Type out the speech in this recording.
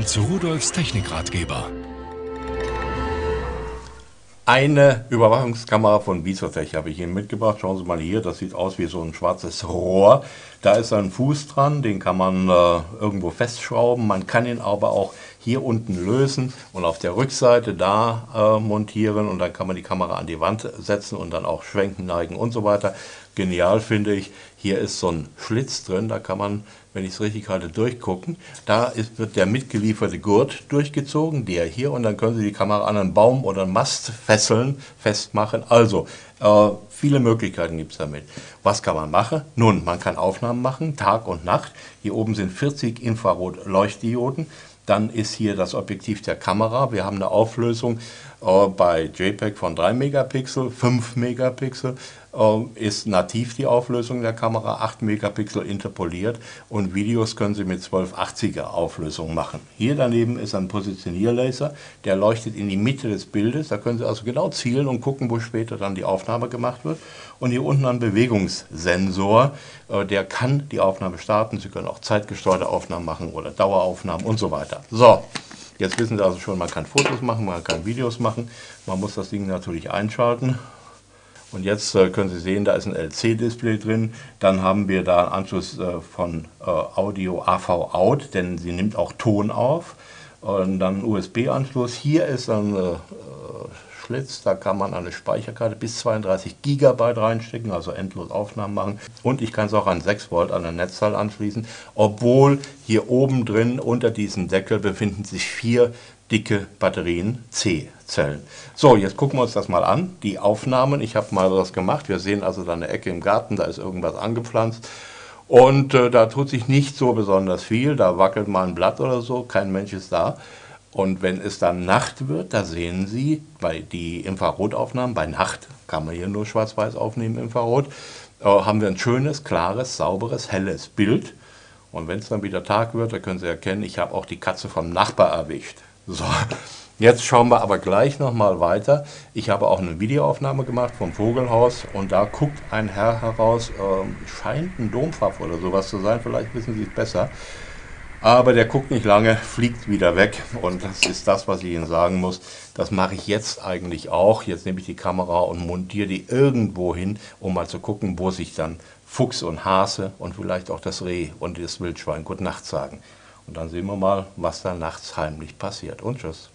willkommen zu Rudolfs Technikratgeber. Eine Überwachungskamera von Visotech habe ich Ihnen mitgebracht. Schauen Sie mal hier, das sieht aus wie so ein schwarzes Rohr. Da ist ein Fuß dran, den kann man äh, irgendwo festschrauben. Man kann ihn aber auch hier unten lösen und auf der Rückseite da äh, montieren und dann kann man die Kamera an die Wand setzen und dann auch schwenken, neigen und so weiter. Genial finde ich, hier ist so ein Schlitz drin, da kann man, wenn ich es richtig halte, durchgucken. Da ist, wird der mitgelieferte Gurt durchgezogen, der hier, und dann können Sie die Kamera an einen Baum oder einen Mast fesseln, festmachen. Also, äh, viele Möglichkeiten gibt es damit. Was kann man machen? Nun, man kann Aufnahmen machen, Tag und Nacht. Hier oben sind 40 Infrarot-Leuchtdioden. Dann ist hier das Objektiv der Kamera. Wir haben eine Auflösung bei JPEG von 3 Megapixel, 5 Megapixel äh, ist nativ die Auflösung der Kamera, 8 Megapixel interpoliert und Videos können Sie mit 1280er Auflösung machen. Hier daneben ist ein Positionierlaser, der leuchtet in die Mitte des Bildes, da können Sie also genau zielen und gucken, wo später dann die Aufnahme gemacht wird. Und hier unten ein Bewegungssensor, äh, der kann die Aufnahme starten. Sie können auch zeitgesteuerte Aufnahmen machen oder Daueraufnahmen und so weiter. So, Jetzt wissen Sie also schon, man kann Fotos machen, man kann Videos machen. Man muss das Ding natürlich einschalten. Und jetzt äh, können Sie sehen, da ist ein LC-Display drin. Dann haben wir da einen Anschluss äh, von äh, Audio AV Out, denn sie nimmt auch Ton auf. Und dann USB-Anschluss. Hier ist ein äh, Schlitz, da kann man eine Speicherkarte bis 32 GB reinstecken, also endlos Aufnahmen machen. Und ich kann es auch an 6 Volt an der Netzteil anschließen, obwohl hier oben drin unter diesem Deckel befinden sich vier dicke Batterien C-Zellen. So, jetzt gucken wir uns das mal an. Die Aufnahmen, ich habe mal was gemacht. Wir sehen also da eine Ecke im Garten, da ist irgendwas angepflanzt. Und äh, da tut sich nicht so besonders viel, da wackelt mal ein Blatt oder so, kein Mensch ist da. Und wenn es dann Nacht wird, da sehen Sie bei die Infrarotaufnahmen, bei Nacht kann man hier nur schwarz-weiß aufnehmen, Infrarot, äh, haben wir ein schönes, klares, sauberes, helles Bild. Und wenn es dann wieder Tag wird, da können Sie erkennen, ich habe auch die Katze vom Nachbar erwischt. So, jetzt schauen wir aber gleich nochmal weiter. Ich habe auch eine Videoaufnahme gemacht vom Vogelhaus und da guckt ein Herr heraus, äh, scheint ein Dompfaff oder sowas zu sein, vielleicht wissen Sie es besser. Aber der guckt nicht lange, fliegt wieder weg und das ist das, was ich Ihnen sagen muss. Das mache ich jetzt eigentlich auch. Jetzt nehme ich die Kamera und montiere die irgendwo hin, um mal zu gucken, wo sich dann Fuchs und Hase und vielleicht auch das Reh und das Wildschwein Gute Nacht sagen. Und dann sehen wir mal, was da nachts heimlich passiert. Und tschüss.